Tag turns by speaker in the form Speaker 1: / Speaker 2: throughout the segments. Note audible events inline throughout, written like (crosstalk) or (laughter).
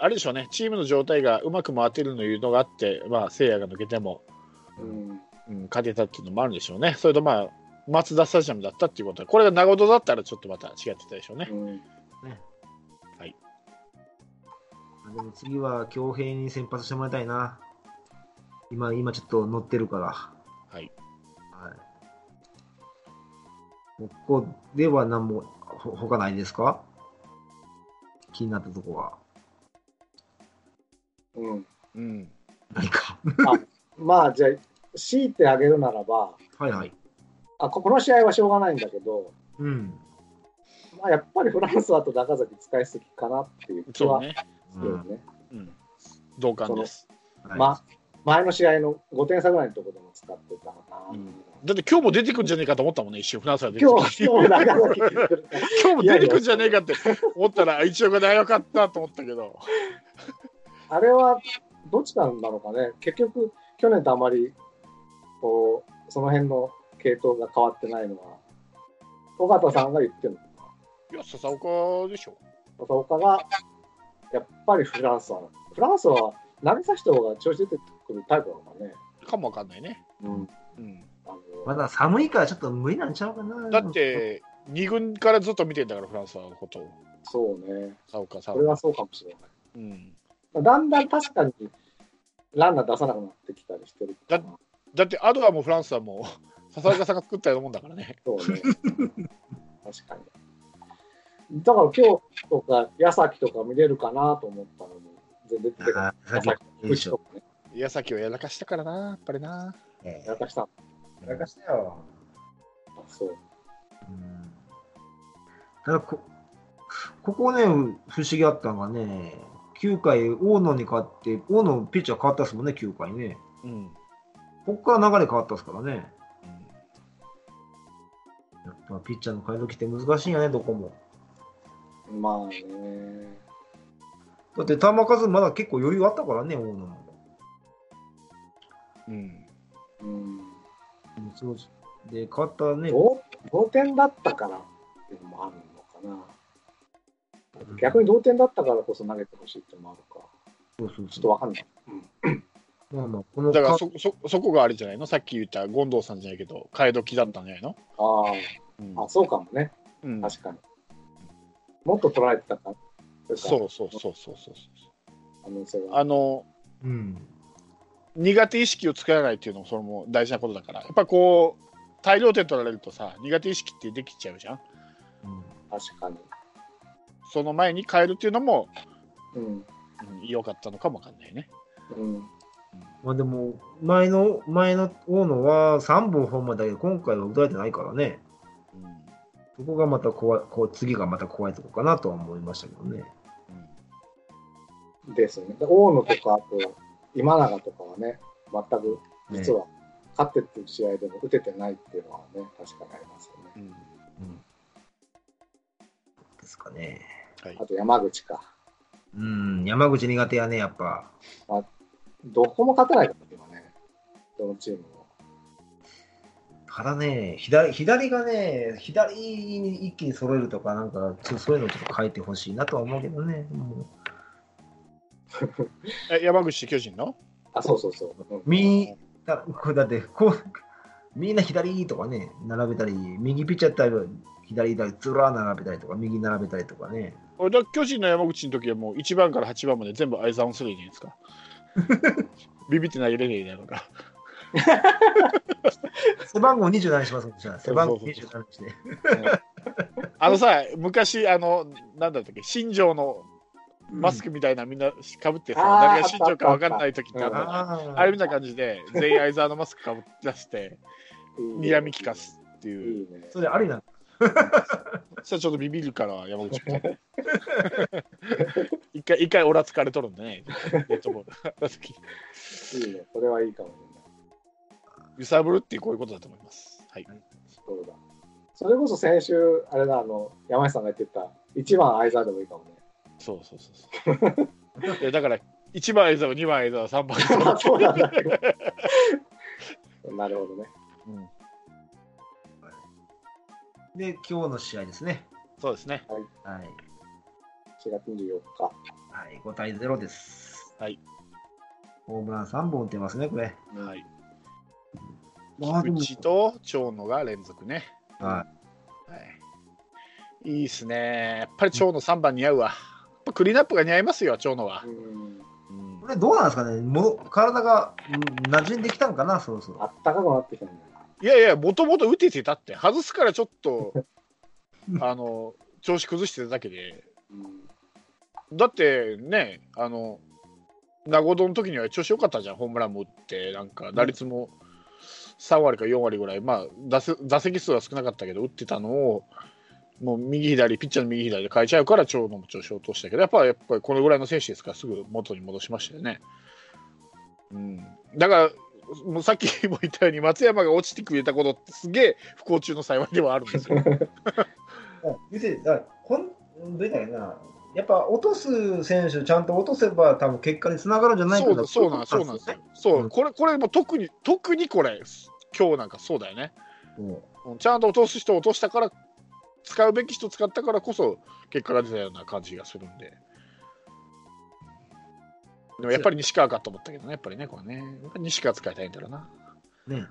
Speaker 1: あれでしょうね、チームの状態がうまく回ってるのいうのがあって、まあ、せいやが抜けても、
Speaker 2: うん。
Speaker 1: うん、勝てたっていうのもあるんでしょうね。それとまあ、マツダスタジアムだったっていうことは、これが長野だったらちょっとまた違ってたでしょうね。
Speaker 2: うん。
Speaker 3: でも次は強兵に先発してもらいたいな。今、今ちょっと乗ってるから。
Speaker 1: はい。
Speaker 3: はい。ここでは何もほ他ないですか？気になったとこは。
Speaker 2: うん。
Speaker 1: うん。
Speaker 3: 何か。
Speaker 2: まあ、じゃあ、強いてあげるならば、
Speaker 3: はいはい。
Speaker 2: あここの試合はしょうがないんだけど、
Speaker 3: うん。
Speaker 2: まあ、やっぱりフランスだと中崎使いすぎかなっていう気は。するよね。
Speaker 1: うん。同感です。
Speaker 3: はい
Speaker 2: ま前の試合の5点差ぐらいのところでも使ってたかな。
Speaker 1: うんだって今日も出てくんじゃねえかと思ったもんね、一瞬、フランスが出て
Speaker 2: 今日、今日 (laughs)
Speaker 1: 今日も出てくんじゃねえかって思ったら、一応が長かったと思ったけど。
Speaker 2: あれはどっちなんだろうかね。結局、去年とあまり、こう、その辺の系統が変わってないのは、尾形さんが言ってるのか
Speaker 1: いや、笹岡でしょ。
Speaker 2: な。笹岡が、やっぱりフランスは、フランスは投げさせた方が調子出てくるタイプなのかね。
Speaker 1: かもわかんないね。
Speaker 2: うん。
Speaker 1: うん。
Speaker 2: あの
Speaker 3: まだ寒いからちょっと無理なんちゃうかな。
Speaker 1: だっ、て、二軍からずっと見てんだから、フランスのことを。
Speaker 2: そうね。
Speaker 1: 笹岡さんは。
Speaker 2: それはそうかもしれない。
Speaker 1: うん。
Speaker 2: だんだん確かにランナー出さなくなってきたりしてるかな。
Speaker 1: だって、アドアもフランスはもう、笹岡さんが作ったようなもんだからね。
Speaker 2: そうね。確かに。だから今日とか矢崎とか見れるかなと思ったのに、全然出て矢崎ね。
Speaker 1: 矢崎をやらかしたからな、やっぱりな。
Speaker 3: え
Speaker 2: やらかした。
Speaker 3: えやらかしたよ。
Speaker 2: あそう。
Speaker 3: うんただこ、ここね、不思議あったのがね、9回、大野に勝って、大野ピッチャー変わったっすもんね、9回ね。
Speaker 1: うん。
Speaker 3: ここから流れ変わったっすからね。やっぱピッチャーの変え時って難しいんやね、どこも。
Speaker 2: まあね。
Speaker 3: だって球数まだ結構余裕あったからね、大野も。
Speaker 1: うん。
Speaker 2: うん。
Speaker 3: うんそうで、変わったね。
Speaker 2: 同同点だったからっていうのもあるのかな。逆に同点だったからこそ投げてほしいっていうのもあるか。
Speaker 3: そうそう
Speaker 2: ちょっ
Speaker 3: そ
Speaker 2: とわかんない。
Speaker 3: う。まあまあ、このか
Speaker 1: だからそ、そ、そこがあれじゃないの？さっき言った権藤さんじゃないけど、替え時だったんじゃないの？
Speaker 2: あ
Speaker 1: うん
Speaker 2: あ、あ、そうかもね。
Speaker 1: うん。
Speaker 2: 確かに。もっと捉えてたか。
Speaker 1: そうそうそうそうそうそう。
Speaker 2: 可能性は。
Speaker 1: あの、
Speaker 3: うん。
Speaker 1: 苦手意識を作らないっていうのもそれも大事なことだからやっぱこう大量点取られるとさ苦手意識ってできちゃうじゃん
Speaker 3: うん
Speaker 2: 確かに。
Speaker 1: その前に変えるっていうのも
Speaker 2: うん。
Speaker 1: うん良かったのかもわかんないね
Speaker 2: うん。
Speaker 3: まあでも、前の、前の大野は3本ホームランだけど、今回は打たれてないからね。そこがまた怖い、こう次がまた怖いとこかなとは思いましたけどね。
Speaker 2: ですね。で大野とか、あと、今永とかはね、全く、実は、勝ってっていう試合でも打ててないっていうのはね、確かにありますよね。
Speaker 1: うん
Speaker 3: うん。ですかね。
Speaker 1: はい
Speaker 2: あと、山口か。
Speaker 3: うん、山口苦手やね、やっぱ。
Speaker 2: どこも勝てないから、今ね。どのチームも。
Speaker 3: ただね、左左がね、左に一気に揃えるとか、なんか、ちょそういうのちょっと変えてほしいなとは思うけどね。も (laughs)
Speaker 1: え山口巨人の？
Speaker 2: あ、そうそうそう。
Speaker 3: みだこれだってこう、みんな左とかね、並べたり、右ピッチャーやったら左だ、ずらー並べたりとか、右並べたりとかね。
Speaker 1: 俺だ巨人の山口の時はもう1番から8番まで全部相沢するじゃないですか？(laughs) ビビって投げれねえだろうから
Speaker 3: 背番号27にしますもんじゃあ。背番号
Speaker 1: そうそう。
Speaker 3: 27にして。
Speaker 1: あのさ昔あのなんだったっけ？新庄のマスクみたいなみんなかぶってさ、
Speaker 2: あー
Speaker 1: 誰が新庄か分かんない時ってあったじゃん。
Speaker 3: あー。
Speaker 1: あれみたいな感じで全員相沢のマスクかぶって出して睨み利かすって
Speaker 2: い
Speaker 1: いう
Speaker 2: いね。
Speaker 3: それありなの？(laughs)
Speaker 1: そしたらちょっとビビるから山口君 (laughs) 一回一回オラつかれとるんでね (laughs)
Speaker 2: いいね。それはいいかもしれない。
Speaker 1: 揺さぶるってこういうことだと思いますはい
Speaker 2: そうだ。それこそ先週、あれだ、あの、山下さんが言ってた、1番相沢でもいいかもね。
Speaker 1: そうそうそうそういやだから1番相沢2番相沢3番相
Speaker 2: あ
Speaker 1: 沢
Speaker 2: そうなんだ。なるほどね。
Speaker 1: うん
Speaker 3: で、今日の試合ですね。
Speaker 1: そうですね
Speaker 3: はい。
Speaker 2: 4月24日。
Speaker 3: ははい、5対0です。
Speaker 1: はい。
Speaker 3: ホームラン3本打ってますね、これ。
Speaker 1: はい。
Speaker 3: まあでも
Speaker 1: 菊池と長野が連続ね。
Speaker 3: は
Speaker 1: はい。いいっすね。やっぱり長野3番似合うわ。やっぱクリーンアップが似合いますよ、長野は
Speaker 2: う。ん。
Speaker 1: うん
Speaker 3: これどうなんですかね？も体がうん馴染んできたんかな、そろそろ。
Speaker 2: あったかくなってきたんだよ。
Speaker 1: いやいや、もともと打ててたって、外すからちょっと、あの、調子崩してただけで、
Speaker 2: うん。
Speaker 1: だってね、あの、名護の時には調子良かったじゃん、ホームランも打って、なんか打率も3割か4割ぐらい、まあ打せ、打席数は少なかったけど、打ってたのを、もう右左、ピッチャーの右左で変えちゃうから、長野も調子を落としたけど、やっぱやっぱりこのぐらいの選手ですから、すぐ元に戻しましたよね。うん、だから、もうさっきも言ったように、松山が落ちてくれたことって、すげえ不幸中の幸いではあるんですよ。
Speaker 3: 言ってだからこんどういいなやっぱ落とす選手、ちゃんと落とせば、多分結果につながるんじゃないかな
Speaker 1: そうだそうなんそうなんですよ。そう、
Speaker 3: うん
Speaker 1: これ、これも特に、特にこれ、今日なんかそうだよね。
Speaker 3: よ。
Speaker 1: うんちゃんと落とす人を落としたから、使うべき人使ったからこそ、結果が出たような感じがするんで。でもやっぱり西川かと思ったけどね、やっぱりね、これね。西川使いたいんだろうな。
Speaker 3: ね。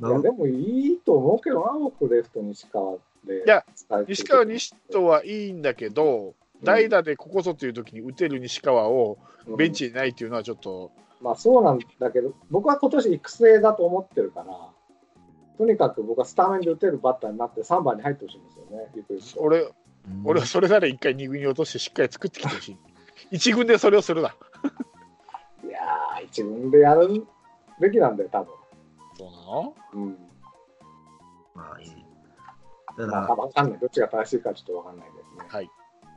Speaker 2: いやでもいいと思うけどな、僕、レフト西川で。
Speaker 1: いや西川西とはいいんだけど、代打でここぞという時に打てる西川を
Speaker 2: うん
Speaker 1: ベンチにないっていうのはちょっと、
Speaker 2: まあそうなんだけど、僕は今年育成だと思ってるから、とにかく僕はスタメンで打てるバッターになって3番に入ってほしいんですよね、ゆくゆく
Speaker 1: 俺、
Speaker 3: うん
Speaker 1: 俺はそれなら一回二軍に落としてしっかり作ってきてほしい。一軍でそれをするな。
Speaker 2: いやー、一軍でやるべきなんだよ、多分
Speaker 1: そうなの？
Speaker 2: うん。
Speaker 3: まあいい。た
Speaker 2: まあ、
Speaker 3: だ、
Speaker 2: わかんない。どっちが正しいかちょっとわかんないですね。
Speaker 1: はい。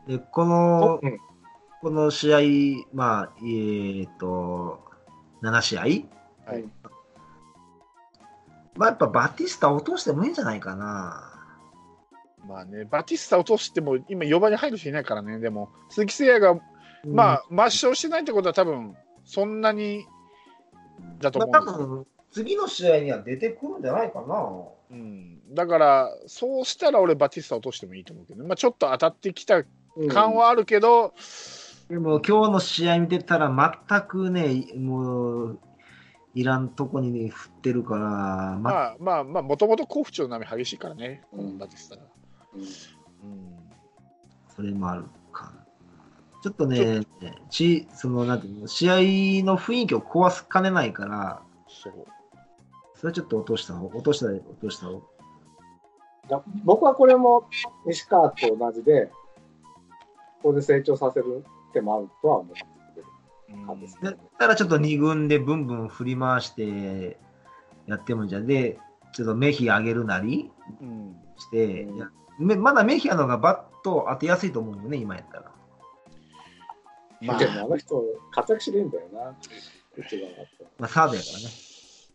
Speaker 3: でこの、
Speaker 2: うん
Speaker 3: この試合、まあ、えっ、と、7試合、
Speaker 1: はい
Speaker 3: まあ、やっぱバティスタ落としてもいいんじゃないかな。
Speaker 1: まあね、バティスタ落としても、今4番に入る人いないからね、でも、鈴木誠也が、まあ、抹消してないってことは多分、そんなにだと思う。ん
Speaker 3: まあ、
Speaker 1: ですよ
Speaker 3: 多分次の試合には出てくるんじゃないかな。
Speaker 1: うん、だから、そうしたら俺、バティスタ落としてもいいと思うけど、まあ、ちょっと当たってきた
Speaker 2: うん
Speaker 1: 感はあるけど、
Speaker 3: でも今日の試合見てたら全くね、もう、いらんとこにね、振ってるから、ま
Speaker 1: まあまあまあ、もともと甲府町の波激しいからね、
Speaker 2: うん。
Speaker 1: バティスタが。
Speaker 2: うん。
Speaker 1: うん、
Speaker 3: それもある。か。ちょっとね、ちそのなんていうの試合の雰囲気を壊すかねないから、
Speaker 1: そう。
Speaker 3: それはちょっと落とした方、落としたら落とした
Speaker 2: 僕はこれも西川と同じで、ここで成長させる手もあるとは思
Speaker 1: うん
Speaker 2: うんです
Speaker 3: だったらちょっと2軍でブンブン振り回してやってもんじゃん。で、ちょっとメヒア上げるなり
Speaker 1: うん
Speaker 3: して、
Speaker 2: うん
Speaker 3: まだメヒアの方がバット当てやすいと思うよね、今やったら。
Speaker 1: まあ
Speaker 2: でもあの人、活躍しれんだよな。
Speaker 3: まあ、サードやからね。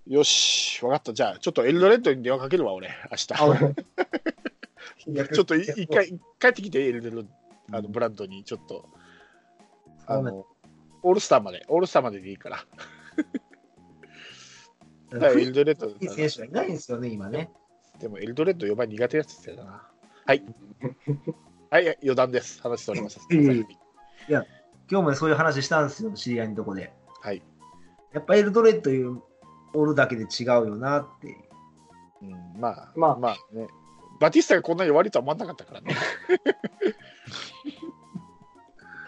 Speaker 1: よし、わかった。じゃあ、ちょっとエルドレッドに電話かけるわ、俺、明日。(laughs) ちょっとい一回、帰ってきて、エルドレッド、あのブランドに、ちょっと、あの、オールスターまで、オールスターまででいいから。だからエ
Speaker 3: い
Speaker 1: ルドレッド
Speaker 3: い選手はいないんですよね、今ね。
Speaker 1: でもエルドレッド4番苦手やつってたな。はい。はい、余談です。話しておりました。
Speaker 3: いえい今日もねそういう話したんですよ、知り合いのとこで。
Speaker 1: はい。
Speaker 3: やっぱエルドレッドいうおるだけで違うよなって。
Speaker 1: うん、まあ、
Speaker 2: まあ
Speaker 1: まあね。バティスタがこんなに悪いとは思わなかったからね。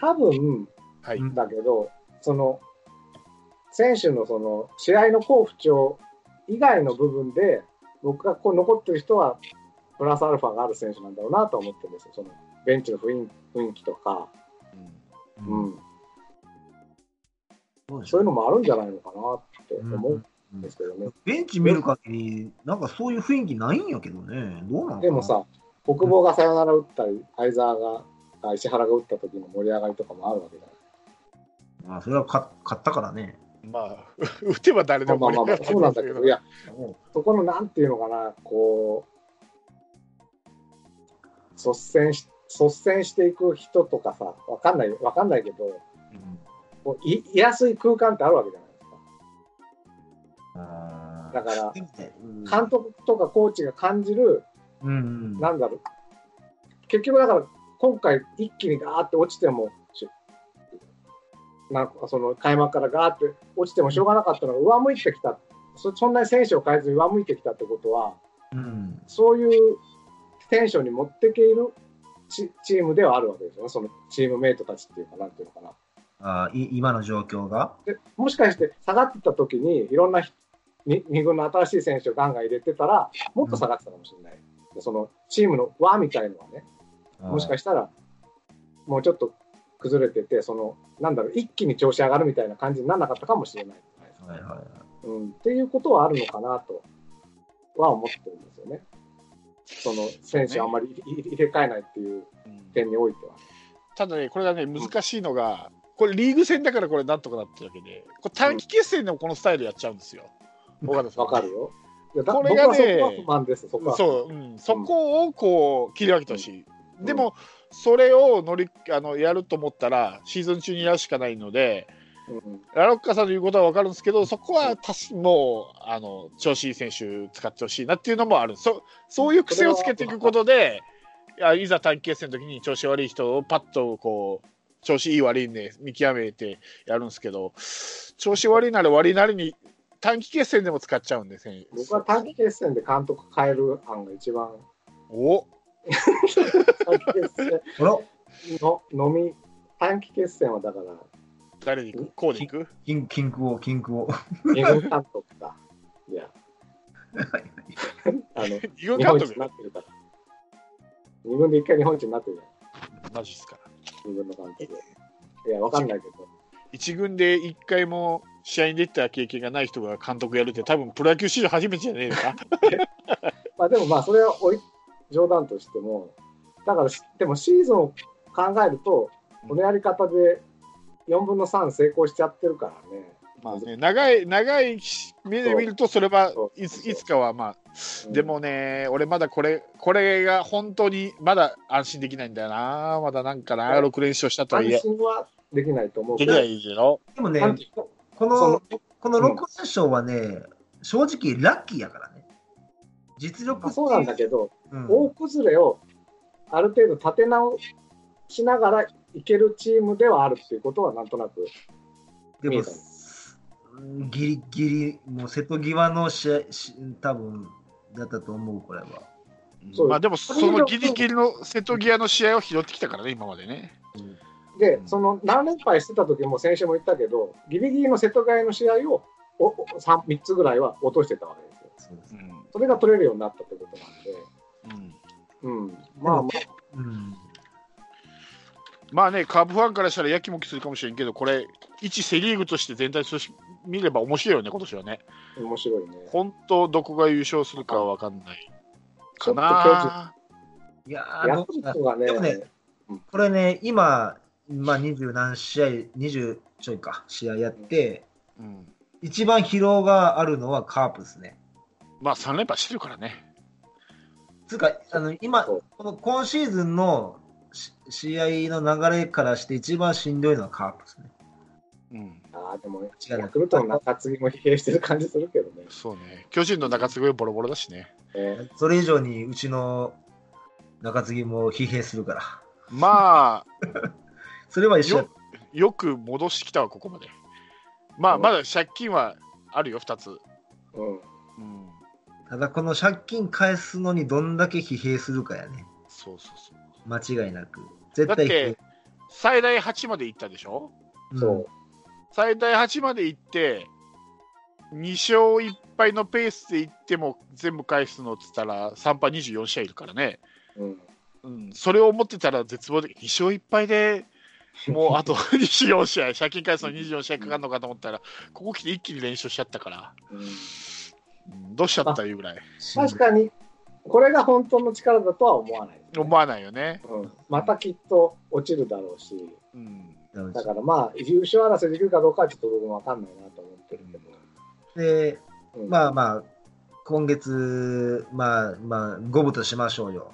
Speaker 2: 多分
Speaker 1: はい。
Speaker 3: うん
Speaker 2: だけど、その、選手のその、試合の好不調以外の部分で、僕がこう残ってる人は、プラスアルファがある選手なんだろうなと思ってるんですよ。その、ベンチの雰囲雰囲気とか、
Speaker 1: うん。
Speaker 2: うん、
Speaker 3: そう
Speaker 2: いうのもあるんじゃないのかなって思うんですけどね。
Speaker 3: ベンチ見る限り、なんかそういう雰囲気ないんやけどね。どうなの
Speaker 2: でも、さ、国防がサヨナラ打ったり、相沢が、あ石原が打った時の盛り上がりとかもあるわけじゃない
Speaker 3: まあ、それは勝勝ったからね。
Speaker 1: まあ、(laughs) 打てば誰でも盛り上がって
Speaker 2: そうなんだけど、いや、
Speaker 3: うん。
Speaker 2: そこのなんていうのかな、こう、率先し、率先していく人とかさ、わかんない、わかんないけど、こういいやすい空間ってあるわけじゃないですか。
Speaker 3: あー。
Speaker 2: だから、
Speaker 3: うん。
Speaker 2: 監督とかコーチが感じる、
Speaker 3: うんうん。
Speaker 2: なんだろう、結局だから、今回一気にガーって落ちても、しなんかその開幕からガーって落ちてもしょうがなかったのが上向いてきた、そそんなに選手を変えずに上向いてきたってことは、
Speaker 3: うん。
Speaker 2: そういうテンションに持っていけるチチームではあるわけですよね、そのチームメイトたちっていうか、なんていうのかな。
Speaker 3: あい今の状況が？
Speaker 2: でもしかして下がってた時にいろんな人に二軍の新しい選手をガンガン入れてたらもっと下がってたかもしれない、でそのチームの輪みたいのはねもしかしたらもうちょっと崩れててそのなんだろう一気に調子上がるみたいな感じにならなかったかもしれない
Speaker 3: はいはいはい。
Speaker 2: うん、っていうことはあるのかなとは思ってるんですよねその選手をあんまり入入れ替えないっていう
Speaker 1: うん
Speaker 2: 点においては。
Speaker 1: ただね、これがね、難しいのが、これリーグ戦だからこれなんとかなってるわけで、これ短期決戦でもこのスタイルやっちゃうんですよ。尾形さん。
Speaker 2: わかるよ。
Speaker 1: これがね
Speaker 2: そ
Speaker 1: う、うん、そこをこう切り分けてほしい。でも、それを乗りあのやると思ったら、シーズン中にやるしかないので、
Speaker 2: うん
Speaker 1: ラロッカさんの言うことは分かるんですけど、そこはたしもうあの調子いい選手使ってほしいなっていうのもあるそそういう癖をつけていくことで、いやいざ短期決戦の時に調子悪い人をパッとこう調子いい悪いんで見極めてやるんですけど、調子悪いなら悪いなりに短期決戦でも使っちゃうんで、選手。
Speaker 2: 僕は短期決戦で監督変える案が一番、
Speaker 1: お。(laughs)
Speaker 2: 短期決戦。の飲み、短期決戦はだから、
Speaker 1: 誰に行く？こうで行く？
Speaker 3: キンキンクを、キンクを。
Speaker 2: 二軍監督か。いや、あの、(laughs) 日本一
Speaker 1: 監督
Speaker 2: になってるから。二軍で一回日本一になってるじゃん、
Speaker 1: マジっすか。
Speaker 2: 二軍の監督。いや、わかんないけど。
Speaker 1: 一軍で一回も試合に出た経験がない人が監督やるって多分プロ野球史上初めてじゃねえのか？(laughs)
Speaker 2: まあでもまあ、それはおい冗談としても、だからし、でもシーズンを考えると、このやり方で4分の3成功しちゃってるからね。
Speaker 1: まあね、長い長い目で見るとそれはいついつかはまあ
Speaker 2: うん。
Speaker 1: でもね俺まだこれこれが本当にまだ安心できないんだよな。まだなんかな6連勝したとはいえ。
Speaker 2: 安心はできないと思う。
Speaker 1: できないけど
Speaker 3: でもねこ
Speaker 2: そ
Speaker 3: の
Speaker 2: の、
Speaker 3: この6連勝はね、正直ラッキーやからね。実力
Speaker 2: まあそうなんだけど、
Speaker 3: うん。
Speaker 2: 大崩れをある程度立て直しながらいけるチームではあるっていうことはなんとなく
Speaker 3: でも
Speaker 2: 見えた、
Speaker 3: ギリギリ、もう瀬戸際の試合、し多分だったと思う、これは。
Speaker 2: そう
Speaker 1: まあでもそのギリギリの瀬戸際の試合を拾ってきたからね今までね。
Speaker 2: で、
Speaker 3: うん。
Speaker 2: その何連敗してた時も先週も言ったけど、ギリギリの瀬戸内の試合をおお 3, 3つぐらいは落としてたわけですよ。
Speaker 3: そうです
Speaker 1: うん
Speaker 2: それが取れるようになったってことなんで、
Speaker 1: うん。
Speaker 2: うん、まあまあ、
Speaker 3: うん
Speaker 1: まあねカープファンからしたらやきもきするかもしれんけどこれ一セ・リーグとして全体として見れば面白いよね今年はね。
Speaker 2: 面白いね。
Speaker 1: 本当どこが優勝するかは分かんないかな。い
Speaker 3: やー
Speaker 2: ね、
Speaker 3: でもねこれね、今、まあ、20何試合、20ちょいか、試合やって、
Speaker 1: うん。
Speaker 3: 一番疲労があるのはカープですね。
Speaker 1: まあ3連覇してるからね。
Speaker 3: つうか、あの今、この今シーズンのし試合の流れからして一番しんどいのはカープですね。
Speaker 1: うん。
Speaker 2: あーでも
Speaker 3: 違う
Speaker 2: ヤクルトの中継ぎも疲弊してる感じするけどね。
Speaker 1: そうね。巨人の中継ぎボロボロだしね。
Speaker 2: え
Speaker 3: それ以上にうちの中継ぎも疲弊するから。
Speaker 1: まあ (laughs)
Speaker 3: それは一緒。
Speaker 1: よよく戻してきたわここまで。まあ
Speaker 2: うん。
Speaker 1: まだ借金はあるよ2つ、
Speaker 2: ーうん、
Speaker 1: うん、
Speaker 3: ただこの借金返すのにどんだけ疲弊するかやね。
Speaker 1: そうそうそう
Speaker 3: 間違いなく。絶
Speaker 1: だっ
Speaker 3: 対疲弊
Speaker 1: て。最大8まで行ったでしょ？
Speaker 3: うん。
Speaker 2: そう。
Speaker 1: 最大8まで行って2勝1敗のペースで行っても全部返すのっつったら3敗24試合いるからね、
Speaker 2: うん。
Speaker 1: うん、それを思ってたら絶望的2勝1敗でもうあと (laughs) 24試合借金返すの24試合かかるのかと思ったらここ来て一気に連勝しちゃったから、
Speaker 2: うん。
Speaker 1: うん。どうしちゃった？いうぐらい。
Speaker 2: 確かに、これが本当の力だとは思わないね、
Speaker 1: 思わないよね、
Speaker 2: うん。またきっと落ちるだろうし、
Speaker 1: うん、
Speaker 3: に
Speaker 2: だからまあ、優勝争いできるかどうかはちょっと僕もわかんないなと思ってるけど。
Speaker 3: で、
Speaker 2: うん
Speaker 3: まあまあ、今月、まあまあ、五分としましょうよ。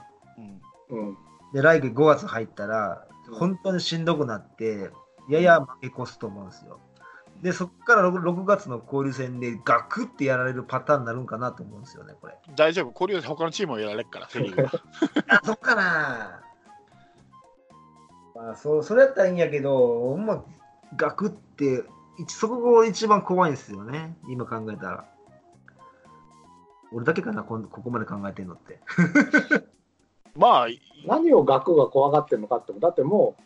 Speaker 1: うん
Speaker 2: うん。
Speaker 3: で、来月5月入ったら、
Speaker 2: うん
Speaker 3: 本当にしんどくなって、やや負け越すと思うんですよ。で、そこから 6, 6月の交流戦でガクってやられるパターンになるんかなと思うんですよね、これ。
Speaker 1: 大丈夫、交流で他のチームもやられるから、(laughs) セ・リーグは。
Speaker 3: あ、そっかな。まあ、そそれやったらいいんやけど、ほんま、ガクって、一そこが一番怖いんですよね、今考えたら。俺だけかな、こんここまで考えてんのって。(laughs)
Speaker 1: まあ、
Speaker 2: 何を学が怖がってるのかって、だってもう、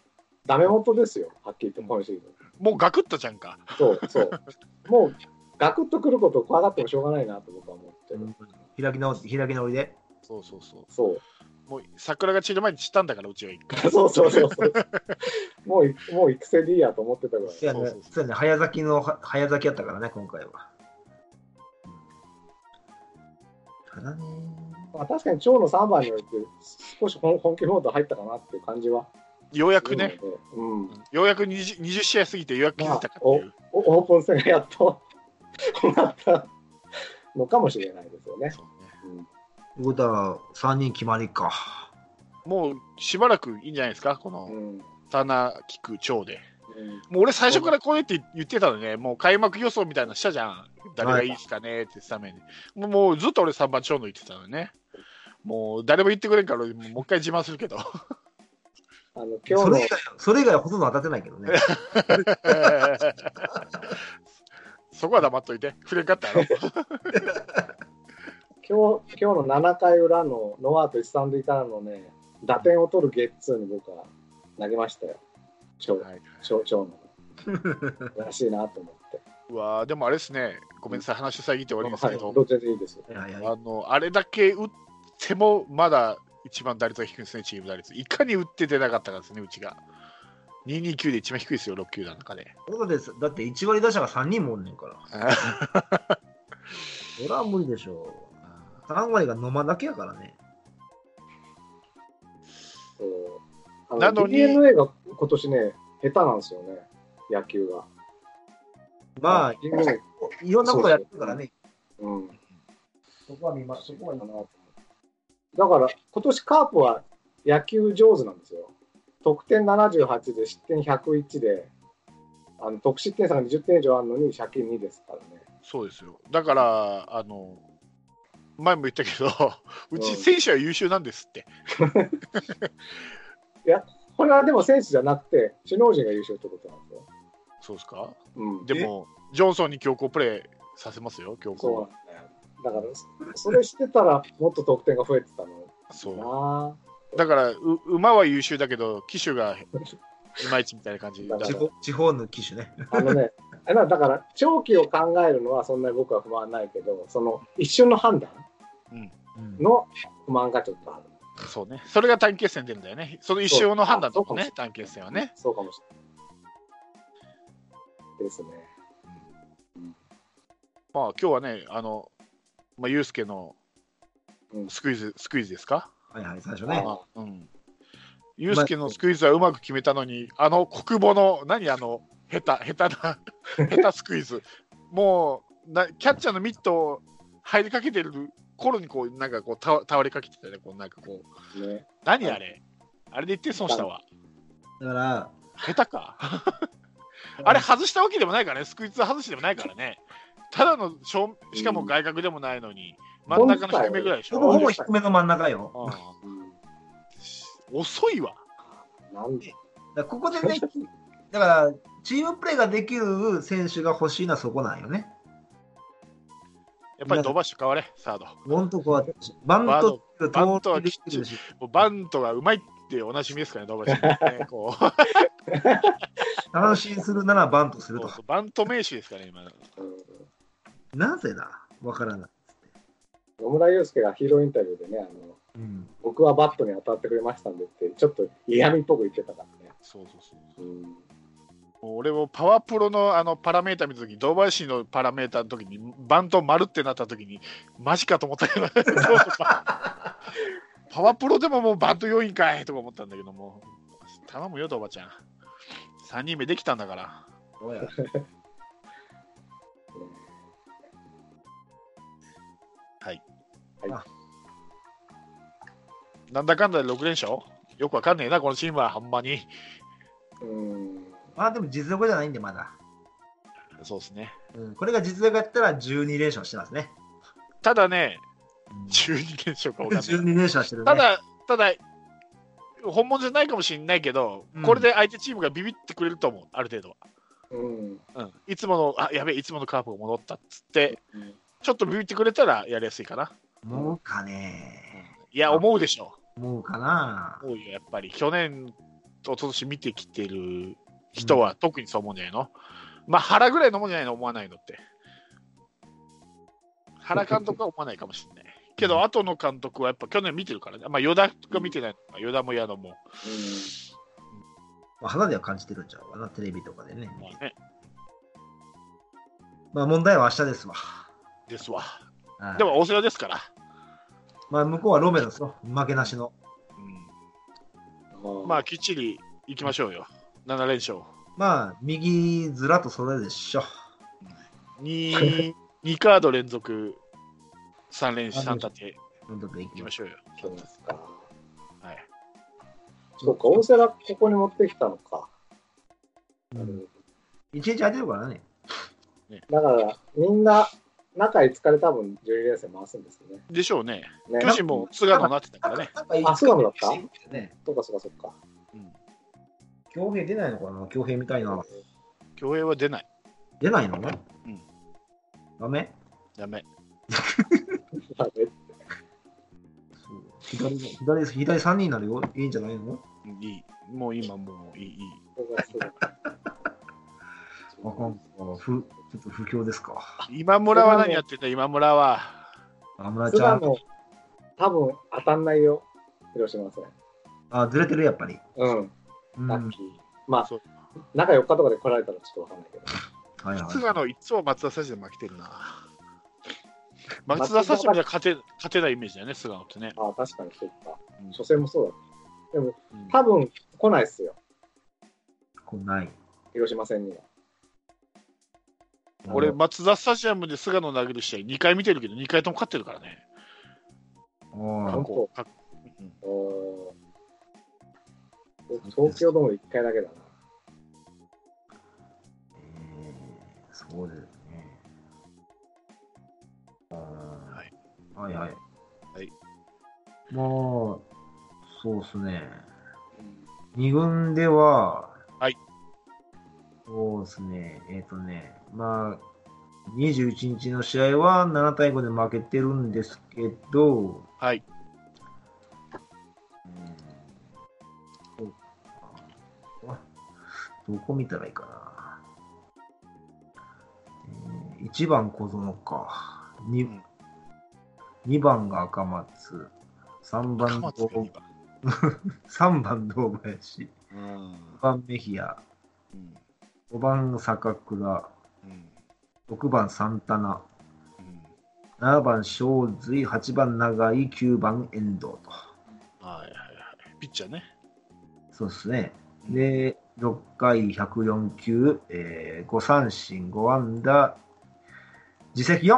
Speaker 2: ダメ元ですよ、はっきり言って、今シーズン。
Speaker 1: もうガクッとじゃんか。
Speaker 2: そうそう。(laughs) もう、ガクッとくることを怖がってもしょうがないなと僕は思ってる。
Speaker 3: 開き直開き直りで。
Speaker 1: そうそうそう。
Speaker 2: そう。
Speaker 1: もう桜が散る前に散ったんだから、うちは一回。(laughs)
Speaker 2: そうそうそうそう。もうい、もう育成でいいやと思ってたぐらい。
Speaker 3: そうやね
Speaker 1: そうそうそう
Speaker 3: ね、早咲きの、は早咲きやったからね、今回は。ただね、
Speaker 2: まあ、確かに蝶の3番において、少し本本気モード入ったかなっていう感じは
Speaker 1: ようやくね、、
Speaker 2: うん。
Speaker 1: ようやく 20, 20試合過ぎてようやく気づいたかっていう。
Speaker 2: おオープン戦がやっと終わったのかもしれないですよね。
Speaker 1: そうね
Speaker 2: うん
Speaker 3: ということは、3人決まりか。
Speaker 1: もうしばらくいいんじゃないですか、この
Speaker 2: うん
Speaker 1: 棚聞く長で。
Speaker 2: うん
Speaker 1: もう俺最初からこうやって言ってたのね、もう開幕予想みたいなのしたじゃん。誰がいいですかねって言ってために。もうもうずっと俺3番長の言ってたのね。もう誰も言ってくれんから、もう一回自慢するけど。
Speaker 2: あの今日の
Speaker 3: それ以外、それ以外はほとんど当たってないけどね。(laughs)
Speaker 1: そこは黙っといて。触れんかったやろ。(laughs)
Speaker 2: 今日今日の7回裏のノーアウト一三塁からのね、打点を取るゲッツーに僕は投げましたよ。長
Speaker 1: はい
Speaker 2: 長長の。らしいなと思って。(laughs)
Speaker 1: うわーでもあれですね、ごめんなさい、話遮って終わります
Speaker 2: はい、
Speaker 1: けど、
Speaker 2: どっちでいいです。
Speaker 3: はいはい
Speaker 1: あのあれだけ打っても、まだ一番打率が低いんですね、チーム打率。いかに打って出なかったかですね、うちが。229で一番低いですよ、6球団の中で。
Speaker 3: そうですだって1割打者が3人もおんねんから。(laughs) それは無理でしょう。3割が野間だけやからね。
Speaker 2: そうあ
Speaker 1: なのに
Speaker 2: DNA が今年ね、下手なんですよね、野球が。
Speaker 3: まあ、いろんなことやってるからね。
Speaker 2: うん。
Speaker 3: そこは見ま、そこは
Speaker 2: かなだから、今年カープは野球上手なんですよ。得点78で失点101で、あの得失点差が20点以上あるのに借金2ですからね。
Speaker 1: そうですよ。だから、あの、前も言ったけど、うち
Speaker 2: うん
Speaker 1: 選手は優秀なんですって。(laughs)
Speaker 2: これはでも選手じゃなくて、首脳陣が優秀ってことなんですよ。
Speaker 1: そうですか？
Speaker 2: うん、
Speaker 1: でも、ジョンソンに強行プレーさせますよ、強行。
Speaker 2: だから、それしてたらもっと得点が増えてたの
Speaker 1: そう。だからう、馬は優秀だけど、騎手がいまいちみたいな感じだ
Speaker 2: だから
Speaker 3: 地方地方の機種ね。
Speaker 2: あのね、だから、長期を考えるのはそんなに僕は不満ないけど、その一瞬の判断
Speaker 3: うん
Speaker 2: の不満がちょっとある。
Speaker 1: そうね。それが短期決戦出るんだよね。その一生の判断だもんね短期決戦はね。
Speaker 2: そうかもしれない。ですね。
Speaker 1: まあ、今日はね、あの、まあ、ユースケの
Speaker 2: うん
Speaker 1: スクイズ、スクイズですか？
Speaker 3: はいはい、最初ね。
Speaker 2: あ
Speaker 1: うん。ユースケのスクイズはうまく決めたのに、あの国母の、何？あの、下手、下手な、(laughs) 下手スクイズ。もうな、キャッチャーのミット入りかけてる頃に、こう、なんかこう倒、倒れかけてたね、こう、なんかこう、
Speaker 2: ね、
Speaker 1: 何あれ？あれで1点損したわ。
Speaker 3: だから、
Speaker 1: 下手か。(laughs) あれ外したわけでもないからね、スクイズ外しでもないからね。ただの正、しかも外角でもないのに、真ん中の低めぐらいでしょ？
Speaker 3: ほぼほぼ低めの真ん中よ。
Speaker 1: うん
Speaker 2: うん、
Speaker 1: 遅いわ。
Speaker 2: なんで、
Speaker 3: だここでね、(laughs) だから、チームプレーができる選手が欲しいのはそこなんよね。
Speaker 1: やっぱり飛ばして変われ、サード。
Speaker 3: ほんとこうやって、バント
Speaker 1: バントは
Speaker 3: できるし、
Speaker 1: もうバントがうまいっておなじみですからね、飛ばして、ね。こう (laughs)
Speaker 3: 安心するならバントすると
Speaker 1: そう。そうバント名手ですからね、今。
Speaker 2: うん、
Speaker 3: なぜだ？わからない。
Speaker 2: 野村祐介がヒーローインタビューでね、あの
Speaker 3: うん。
Speaker 2: 僕はバットに当たってくれましたんでって、ちょっと嫌味っぽく言ってたからね。
Speaker 1: そうそうそう。
Speaker 2: うん、
Speaker 1: もう俺もパワープロのあのパラメータ見たとき、堂林のパラメータのときに、バント丸ってなったときに、マジかと思ったけど、パ (laughs) パワープロでももうバント要員かいとか思ったんだけども、頼むよ、おばちゃん。3人目できたんだから。(laughs)
Speaker 3: そうや
Speaker 1: なんだかんだで6連勝？よくわかんねえな、このチームは、ほんまに。
Speaker 2: うん、
Speaker 3: まあでも実力じゃないんで、まだ。
Speaker 1: そうですね。
Speaker 3: うん、これが実力やったら12連勝してますね。
Speaker 1: ただね、
Speaker 3: うん
Speaker 1: 12連勝かわかんない。(laughs)
Speaker 3: 12連勝してるね。
Speaker 1: ただ、ただ、本物じゃないかもしれないけど、
Speaker 3: うん
Speaker 1: これで相手チームがビビってくれると思う、ある程度は。
Speaker 2: うん。
Speaker 1: うん、いつもの、あやべえ、いつものカープが戻ったっつって、
Speaker 2: うん
Speaker 1: ちょっとビビってくれたらやりやすいかな。
Speaker 3: 思うかね。
Speaker 1: いや、思うでしょ。
Speaker 3: 思うかな。
Speaker 1: 思うよ、やっぱり。去年、一昨年見てきてる人は特にそう思うんじゃないの、まあ、原ぐらいのもんじゃないの、思わないのって。原監督は思わないかもしれない。(laughs) けど、後の監督はやっぱ去年見てるからね。まあ、与田が見てないのか、与田も矢野も。
Speaker 3: まあ、肌では感じてるんちゃう？かな、テレビとかでね。
Speaker 1: まあね、
Speaker 3: まあ、問題は明日ですわ。
Speaker 1: ですわ。
Speaker 3: はい
Speaker 1: でも、大瀬良ですから。
Speaker 3: まあ、向こうはロメロですよ。負けなしの。
Speaker 1: うん、まあ、きっちり行きましょうよ。7連勝。
Speaker 3: まあ、右ずらとそれでしょ。
Speaker 1: 2, 2カード連続3連3立て
Speaker 3: どんどん行
Speaker 1: いきましょうよ。
Speaker 2: そうですか。
Speaker 1: はい、
Speaker 2: そうか、大瀬良ここに持ってきたのか。
Speaker 3: うん一日空いてるからね。
Speaker 2: だから、みんな、中5日で多分12連戦回すんですよね。
Speaker 1: でしょうね。
Speaker 2: ね
Speaker 1: 巨人も菅野なってたからね。
Speaker 2: あ菅野だった？
Speaker 3: ね。
Speaker 2: そっかそっかそっか。
Speaker 1: うん
Speaker 3: 強兵出ないのかな？強兵みたいな。
Speaker 1: 競泳は出ない。
Speaker 3: 出ないの
Speaker 1: ん
Speaker 3: ダメ？
Speaker 1: ダメ。
Speaker 2: まあね
Speaker 3: そう左、左、左3人になるよ。いいんじゃないの？
Speaker 1: うんいい。もう今もういい。いい
Speaker 3: わかんふちょっと不況ですか。
Speaker 1: 今村は何やってんだ、今村は。
Speaker 3: あ村ちゃん。
Speaker 2: 菅野、多分当たんないよ、広島戦。
Speaker 3: あ、ずれてるやっぱり。
Speaker 2: うん、
Speaker 3: うん。
Speaker 2: ラッキー。まあ
Speaker 1: そう、
Speaker 2: 中4日とかで来られたらちょっとわかんないけど。
Speaker 3: はいはい。
Speaker 1: 菅野、いつも松田サジで負けてるな。松田サジでは勝て勝てないイメージだよね、菅野ってね。
Speaker 2: ああ、確かにそうか。
Speaker 1: うん
Speaker 2: 初戦もそうだ。でも、
Speaker 1: うん
Speaker 2: 多分来ないっすよ、
Speaker 3: こんない。
Speaker 2: 広島戦には。
Speaker 1: 俺、松田スタジアムで菅野投げる試合2回見てるけど、2回とも勝ってるからね。
Speaker 3: あ
Speaker 2: 本当
Speaker 1: こうかうん
Speaker 2: 東京ドーム1回だけだな。
Speaker 3: えーそうですね。
Speaker 1: はい
Speaker 3: はいはい。
Speaker 1: はい
Speaker 3: まあ、そうですね。二軍では、
Speaker 1: はい。
Speaker 3: そうですね。えっ、とね、まあ、21日の試合は7対5で負けてるんですけど、
Speaker 1: はい。
Speaker 3: うんどこ見たらいいかな。えー、1番小園か。2,
Speaker 1: うん
Speaker 3: 2番が赤松。3番堂
Speaker 1: が二番 (laughs)
Speaker 3: 3番堂林。
Speaker 1: うん
Speaker 3: 5番メヒア。
Speaker 1: うん
Speaker 3: 5番坂倉。
Speaker 1: うん
Speaker 3: 6番サンタナ。
Speaker 1: うん
Speaker 3: 7番正髄。8番長井。9番遠藤と。
Speaker 1: はいはいはい。ピッチャーね。
Speaker 3: そうですね。で、6回104球、えー、5三振、5安打、自責4。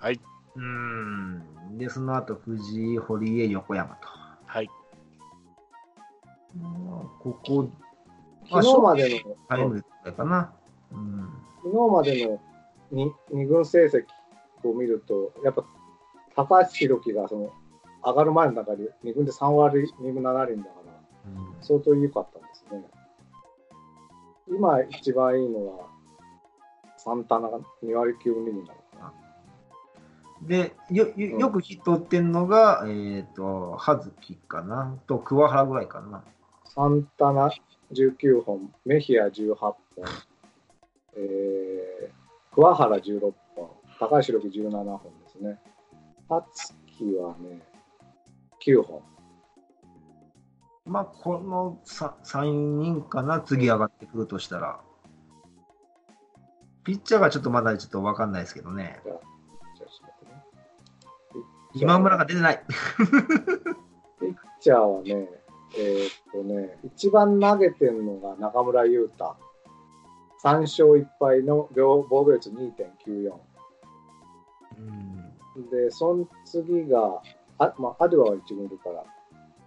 Speaker 1: はい。
Speaker 3: うーん。で、その後、藤井、堀江、横山と。
Speaker 1: はい。
Speaker 3: まあここ、
Speaker 2: 昨日までの、
Speaker 3: タイムでかな。うん。
Speaker 2: 昨日までの 2, 二軍成績を見ると、やっぱ高橋宏樹がその上がる前の中で2軍で3割、2分7厘だから、
Speaker 3: うん
Speaker 2: 相当良かったんですね。今一番いいのは、サンタナが2割9分2厘なのかな。
Speaker 3: でよよ、よくヒット打ってんのが、えっ、と、葉月かな。と、桑原ぐらいかな。
Speaker 2: サンタナ19本、メヒア18本、えー、桑原16本、高橋宏樹17本ですね。ハツキはね、9本。
Speaker 3: まあ、この 3, 3人かな、次上がってくるとしたら。ピッチャーがちょっとまだちょっと分かんないですけどね。
Speaker 2: じゃあ、ちょっと待ってね。
Speaker 3: 今村が出てない。(laughs)
Speaker 2: ピッチャーはね、えーっとね、一番投げてるのが中村優太。3勝1敗の防御率2.94。
Speaker 3: うん
Speaker 2: で、その次が、あまあ、アドゥアは一軍いるから、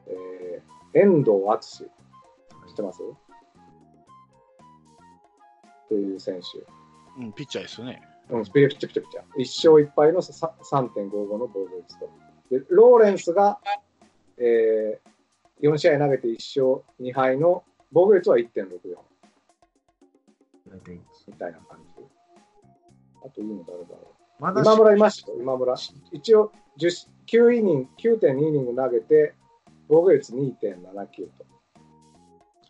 Speaker 2: えー遠藤敦知ってます？という選手。
Speaker 1: うん、ピッチャーですよね。
Speaker 2: うん、ピチピチピチピチャ。1勝1敗のさ3.55の防御率と。で、ローレンスが、えー4試合投げて1勝2敗の防御率は1.64。
Speaker 3: 大体
Speaker 2: みたいな感じ。あといいの誰だろ
Speaker 3: まだ
Speaker 2: う。今村いましたよ、今村。一応10 9イニング、9.2イニング投げて、防御率2.79と。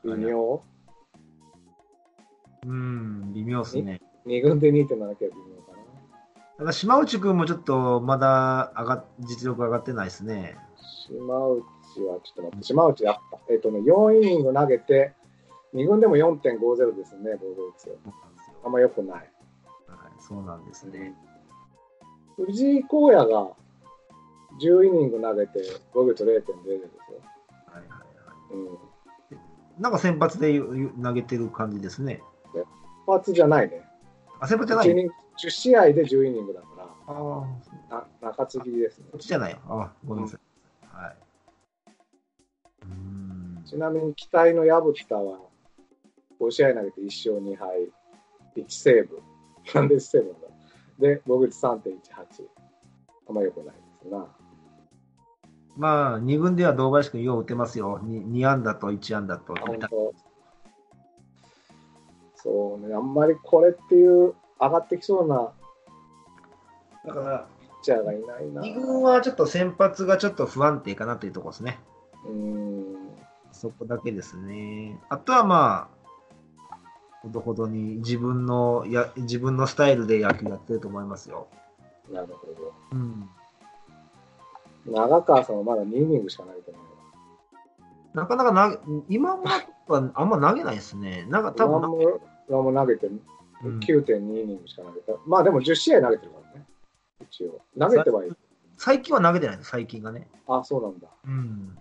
Speaker 2: 微妙？
Speaker 3: うん、微妙ですね。
Speaker 2: 2軍で2.79は微妙かな。
Speaker 3: ただ島内君もちょっとまだ上が実力上がってないですね。
Speaker 2: 島内はちょっと待って、島内やっぱ、えっ、とね、4イニング投げて、2軍でも4.50ですね、防御率。あんま良くない。
Speaker 3: はい、そうなんですね。
Speaker 2: 藤井荒野が10イニング投げて、防御率0.00ですよ。
Speaker 3: はいはいは
Speaker 2: うん。
Speaker 3: い、なんか先発で投げてる感じですね。
Speaker 2: 一発じゃないね。
Speaker 3: あ、先発じゃな
Speaker 2: 10イ
Speaker 3: い？
Speaker 2: ニング10試合で10イニングだから、
Speaker 3: ああ、
Speaker 2: な中継ぎですね
Speaker 3: こっ。ちじゃない？よ。あごめんなさい。はい。
Speaker 2: ちなみに期待の薮田は5試合投げて1勝2敗、1セーブ。なんで1セーブだで、防御率3.18。あんま良くないですな。
Speaker 3: まあ、2軍では堂林君よう打てますよ。2, 2安打と1安打と。
Speaker 2: そうね、あんまりこれっていう上がってきそうな
Speaker 3: だから、
Speaker 2: ピッチャーがいないな。
Speaker 3: 2軍はちょっと先発がちょっと不安定かなというところですね。
Speaker 2: うーん。
Speaker 3: そこだけですね。あとはまあ、ほどほどに自分のや自分のスタイルで野球やってると思いますよ。
Speaker 2: なるほど。
Speaker 3: うん。
Speaker 2: 長川さんはまだ2イニングしか投げてないわ。
Speaker 3: なかなか投げ、今村はあんま投げないですね。なんか多分、
Speaker 2: 今も投げて
Speaker 3: うん
Speaker 2: 9.2イニングしか投げた。まあでも10試合投げてるからね。一応。投げてはいる。
Speaker 3: 最近は投げてないです、最近がね。
Speaker 2: あ、そうなんだ。
Speaker 3: うん。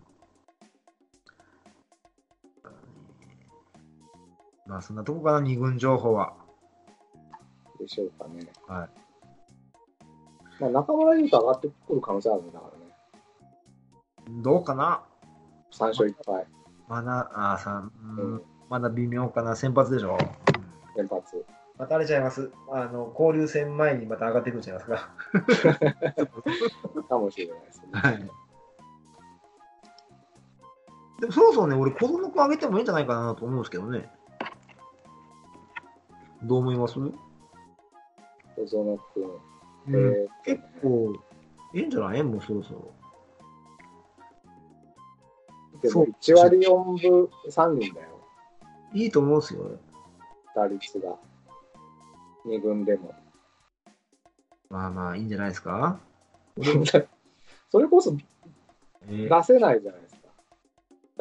Speaker 3: まあ、そんなとこかな、二軍情報は。
Speaker 2: でしょうかね。
Speaker 3: はい。
Speaker 2: まあ中村優斗上がってくる可能性あるんだからね。
Speaker 3: どうかな
Speaker 2: ？3勝1敗。
Speaker 3: まだ、あーさ、う
Speaker 2: うんん。
Speaker 3: まだ微妙かな、先発でしょ？
Speaker 2: 先発。
Speaker 3: またあれちゃいます。あの、交流戦前にまた上がってくるんちゃいますか？(laughs)
Speaker 2: かもしれないですね。
Speaker 3: はい。でもそろそろね、俺、子供くんあげてもいいんじゃないかなと思うんですけどね。どう思います、うん、
Speaker 2: 小園君。えー
Speaker 3: 結構、いいんじゃない？もうそろそろ。そう
Speaker 2: でも1割4分3厘だよ。
Speaker 3: いいと思うんですよ。
Speaker 2: 打率が。2軍でも。
Speaker 3: まあまあ、いいんじゃないですか？(laughs)
Speaker 2: それこそ
Speaker 3: えー
Speaker 2: 出せないじゃないですか。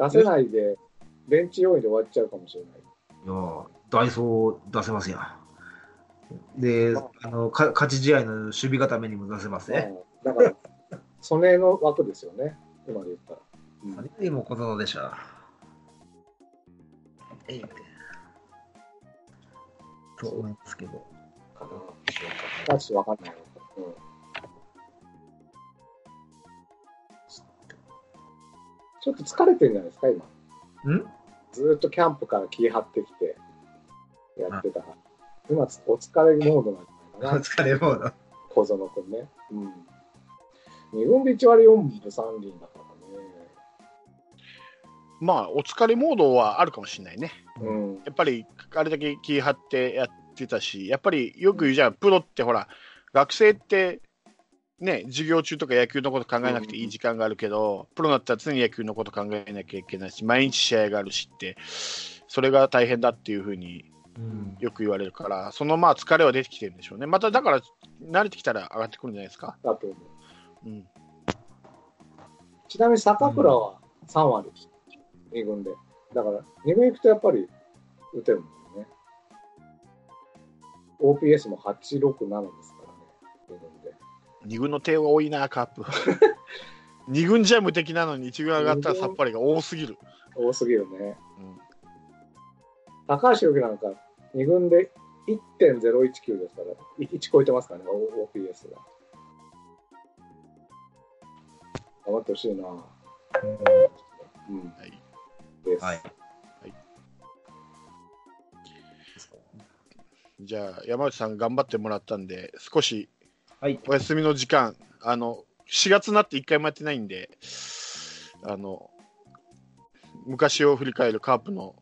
Speaker 2: 出せないで、ベンチ要員で終わっちゃうかもしれない。
Speaker 3: いやーダイソー出せますやん。で、あのか勝ち試合の守備固めにも出せますね。
Speaker 2: うんだから、曽根の枠ですよね。今で言ったら。うん
Speaker 3: 何よりもことのでしょう。えいと思いますけど。
Speaker 2: かな。ちょっとわかんないわ。うん。ちょっと疲れてるんじゃないですか、今。
Speaker 3: ん？
Speaker 2: ずーっとキャンプから気張ってきてやってたら。今、お疲れモードなんじゃないかな。
Speaker 3: お疲れモード。
Speaker 2: 小園君ね。うん。2軍で1割4分3厘だから
Speaker 1: まあ、お疲れモードはあるかもしれないね。
Speaker 2: ね。うん。
Speaker 1: やっぱり、あれだけ気張ってやってたし、やっぱりよく言うじゃん、プロってほら、学生って、ね、授業中とか野球のこと考えなくていい時間があるけど、プロになったら常に野球のこと考えなきゃいけないし、毎日試合があるしって、それが大変だっていうふうに
Speaker 3: うん。
Speaker 1: よく言われるから、そのまあ疲れは出てきてるんでしょうね。まただから、慣れてきたら上がってくるんじゃないですか？
Speaker 2: だと思う。
Speaker 1: うん、
Speaker 2: ちなみに坂倉は3割、2軍で。だから、2軍行くとやっぱり打てるもんね。OPS も867ですからね、2軍で。
Speaker 1: 2軍の手が多いな、カープ。(laughs) 2軍じゃ無敵なのに1軍上がったらさっぱりが多すぎる。
Speaker 2: 多すぎるね。
Speaker 1: うん
Speaker 2: 高橋由紀なんか2軍で1.019ですから、1超えてますからね、OPS が。頑張ってほしいな。うん。
Speaker 1: はい
Speaker 2: です。
Speaker 3: はい。
Speaker 1: じゃあ、山内さん頑張ってもらったんで、少し
Speaker 3: はい。
Speaker 1: お休みの時間、あの、4月になって1回もやってないんで、あの、昔を振り返るカープの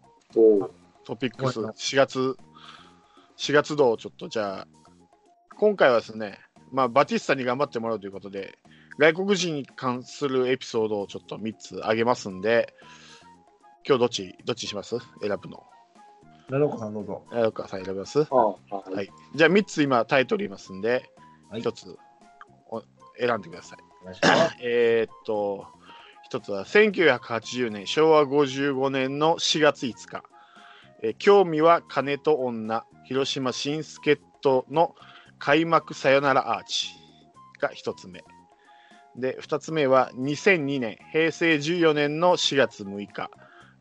Speaker 1: トピックス、
Speaker 3: はい
Speaker 1: 4月4月度をちょっとじゃあ、今回はですね、まあ、バティスタに頑張ってもらうということで、外国人に関するエピソードをちょっと3つあげますんで、今日どっち、どっちします？選ぶの。
Speaker 3: 奈良岡さんどうぞ。
Speaker 1: 奈良岡さん選びます？
Speaker 2: ああはい
Speaker 1: はい。じゃあ3つ今タイトル言いますんで、
Speaker 3: はい
Speaker 1: 1つお選んでください。
Speaker 3: い。(laughs)
Speaker 1: えーっと、1つは1980年、昭和55年の4月5日、え興味は金と女、広島新助っ人の開幕さよならアーチが1つ目。で、2つ目は2002年、平成14年の4月6日、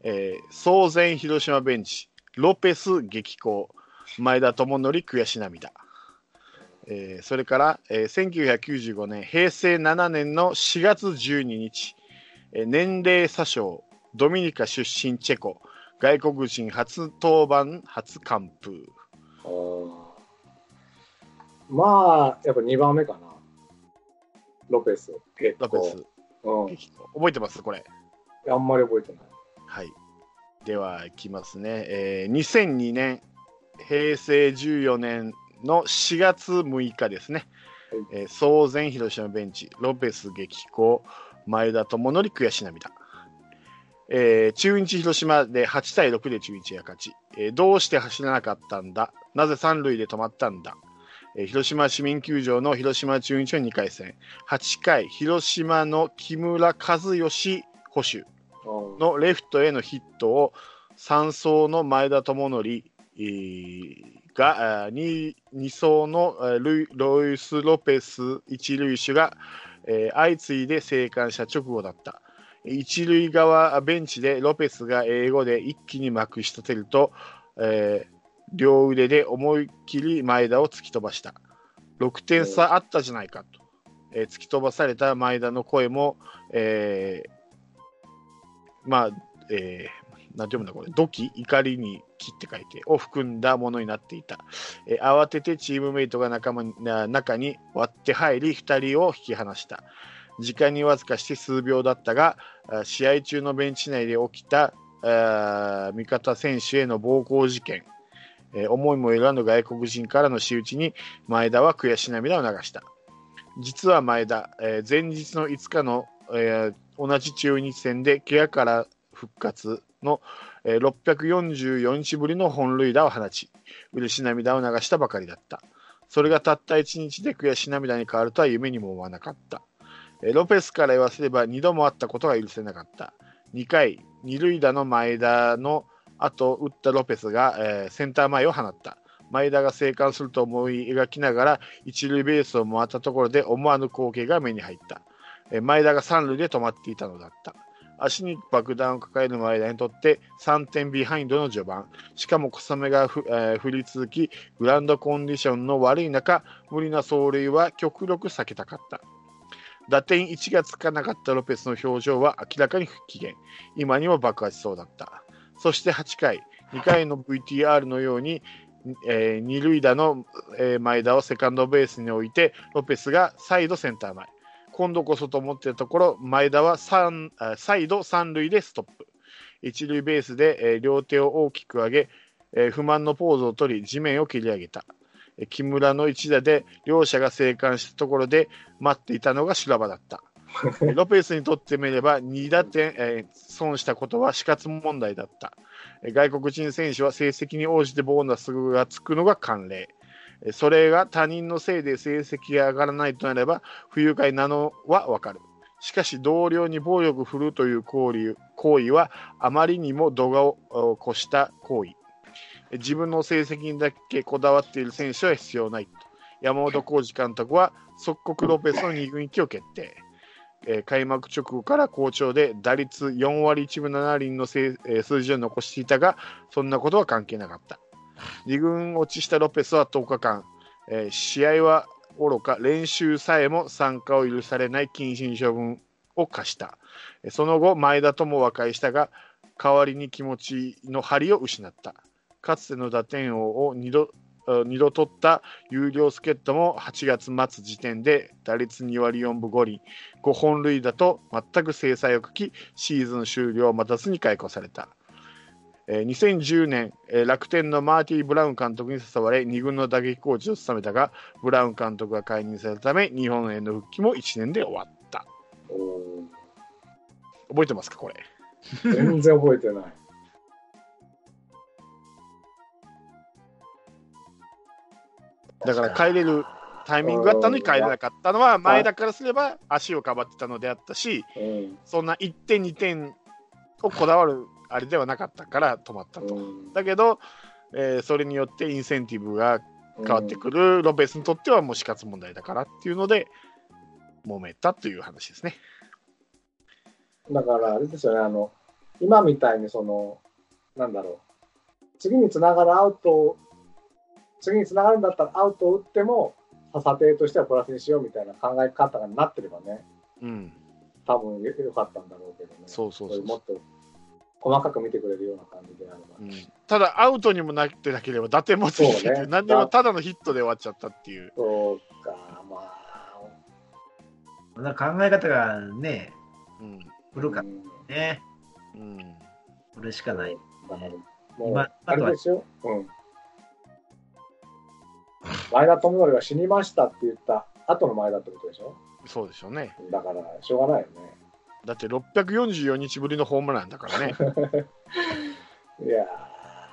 Speaker 1: えー、騒然広島ベンチ、ロペス激高、前田智則悔し涙。えーそれから、えー1995年、平成7年の4月12日、えー年齢詐称、ドミニカ出身チェコ、外国人初登板、初完封。
Speaker 2: まあ、やっぱ2番目かな。ロペス。結構。
Speaker 1: ロペス
Speaker 2: うん。
Speaker 1: 覚えてます？これ。
Speaker 2: あんまり覚えてない。
Speaker 1: はい。では、いきますね。えー2002年、平成14年の4月6日ですね。えー騒然広島ベンチ、ロペス激高、前田智則悔し涙。えー中日広島で8対6で中日が勝ち、えーどうして走らなかったんだ？なぜ三塁で止まったんだ、えー広島市民球場の広島中日の2回戦。8回広島の木村和義捕手
Speaker 2: う。ん
Speaker 1: のレフトへのヒットを3走の前田智則えーがあー 2, 2走のえールイロイス・ロペス一塁手が、えー相次いで生還した直後だった一塁側ベンチでロペスが英語で一気にまくし立てると、えー両腕で思いっきり前田を突き飛ばした6点差あったじゃないかと、えー突き飛ばされた前田の声も、えーまあ、えーなんて読むんだこれ、土器、怒りに木って書いて、を含んだものになっていた。えー慌ててチームメイトが仲間中に割って入り、2人を引き離した。時間にわずかして数秒だったが、試合中のベンチ内で起きた味方選手への暴行事件、思いもよらぬ外国人からの仕打ちに前田は悔し涙を流した。実は前田、前日の5日の、同じ中日戦で怪我から復活の、えー644日ぶりの本塁打を放ち、嬉し涙を流したばかりだった。それがたった1日で悔し涙に変わるとは夢にも思わなかった。ロペスから言わせれば2度もあったことが許せなかった。2回、二塁打の前田の後、打ったロペスが、えーセンター前を放った。前田が生還すると思い描きながら一塁ベースを回ったところで思わぬ光景が目に入った。前田が三塁で止まっていたのだった。足に爆弾を抱える前田にとって3点ビハインドの序盤。しかも小雨がふ、えー降り続き、グラウンドコンディションの悪い中、無理な走塁は極力避けたかった。打点1がつかなかったロペスの表情は明らかに不機嫌。今にも爆発しそうだった。そして8回、2回の VTR のように、えー二塁打の、え前田をセカンドベースに置いて、ロペスがサイドセンター前。今度こそと思っていたところ、前田は三あサイド三塁でストップ。一塁ベースで、え両手を大きく上げ、え不満のポーズを取り、地面を切り上げた。えー木村の一打で両者が生還したところで待っていたのが修羅場だった。え (laughs) ーロペスにとってみれば2打点、えー損したことは死活問題だった。えー外国人選手は成績に応じてボーナスがつくのが慣例。えーそれが他人のせいで成績が上がらないとなれば不愉快なのはわかる。しかし同僚に暴力振るうという行為行為はあまりにも度がを越した行為。自分の成績にだけこだわっている選手は必要ないと。山本浩二監督は即刻ロペスの2軍行きを決定。えー開幕直後から好調で打率4割1分7厘のせえー数字を残していたが、そんなことは関係なかった。2軍落ちしたロペスは10日間、えー試合は愚か、練習さえも参加を許されない謹慎処分を課した。その後、前田とも和解したが、代わりに気持ちの張りを失った。かつての打点王を2度あ二度取った有料助っ人も8月末時点で打率2割4分5厘、5本塁打と全く制裁を書き、シーズン終了を待たずに解雇された。えー2010年、えー楽天のマーティー・ブラウン監督に誘われ、2軍の打撃コーチを務めたが、ブラウン監督が解任されたため、日本への復帰も1年で終わった。覚えてますか、これ？
Speaker 2: 全然覚えてない。
Speaker 1: だから帰れるタイミングがあったのに帰れなかったのは、前田からすれば足をかばってたのであったし、
Speaker 2: うん
Speaker 1: そんな1点、2点をこだわるあれではなかったから止まったと。
Speaker 2: うん
Speaker 1: だけど、えーそれによってインセンティブが変わってくるロペスにとってはもう死活問題だからっていうので、揉めたという話ですね。
Speaker 2: だから、あれですよね、あの、今みたいにその、なんだろう、次につながるアウトを、次につながるんだったらアウトを打っても、査定としてはプラスにしようみたいな考え方がなってればね、
Speaker 1: うん、
Speaker 2: 多分よよかったんだろうけどね。
Speaker 1: そうそうそう。
Speaker 2: れもっと細かく見てくれるような感じであれば。
Speaker 1: うん。ただ、アウトにもなってなければ、打点もついてて、
Speaker 2: そうね。
Speaker 1: 何でもただのヒットで終わっちゃったっていう。
Speaker 2: そうか、まあ、
Speaker 3: な考え方がね、
Speaker 1: うん。
Speaker 3: 古かっ
Speaker 2: うん
Speaker 3: たね。
Speaker 1: うん。
Speaker 3: これしかない。
Speaker 2: だから、もう
Speaker 3: 今、
Speaker 2: あれですよ、うん。前田智則は死にましたって言った後の前田ってことでしょ？
Speaker 1: そうでしょうね。
Speaker 2: だから、しょうがないよね。
Speaker 1: だって644日ぶりのホームランだからね。(laughs)
Speaker 2: いや